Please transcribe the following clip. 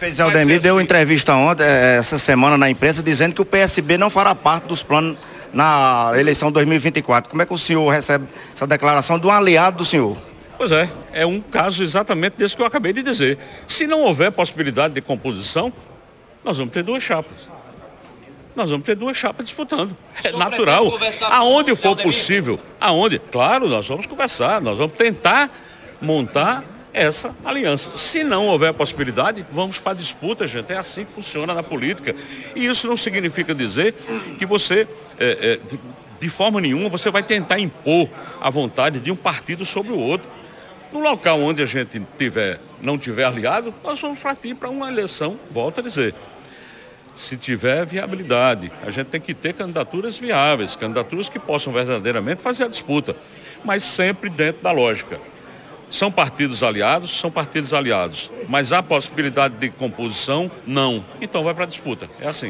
Fez Aldemir deu entrevista ontem, eh, essa semana na imprensa, dizendo que o PSB não fará parte dos planos na eleição 2024. Como é que o senhor recebe essa declaração de um aliado do senhor? Pois é, é um caso exatamente desse que eu acabei de dizer. Se não houver possibilidade de composição, nós vamos ter duas chapas. Nós vamos ter duas chapas disputando. É natural. Aonde for possível, aonde, claro, nós vamos conversar, nós vamos tentar montar essa aliança. Se não houver possibilidade, vamos para a disputa, gente. É assim que funciona na política. E isso não significa dizer que você, é, é, de, forma nenhuma, você vai tentar impor a vontade de um partido sobre o outro. No local onde a gente tiver, não tiver aliado, nós vamos partir para uma eleição, volto a dizer. Se tiver viabilidade, a gente tem que ter candidaturas viáveis, candidaturas que possam verdadeiramente fazer a disputa, mas sempre dentro da lógica. São partidos aliados? São partidos aliados. Mas há possibilidade de composição? Não. Então vai para a disputa. É assim.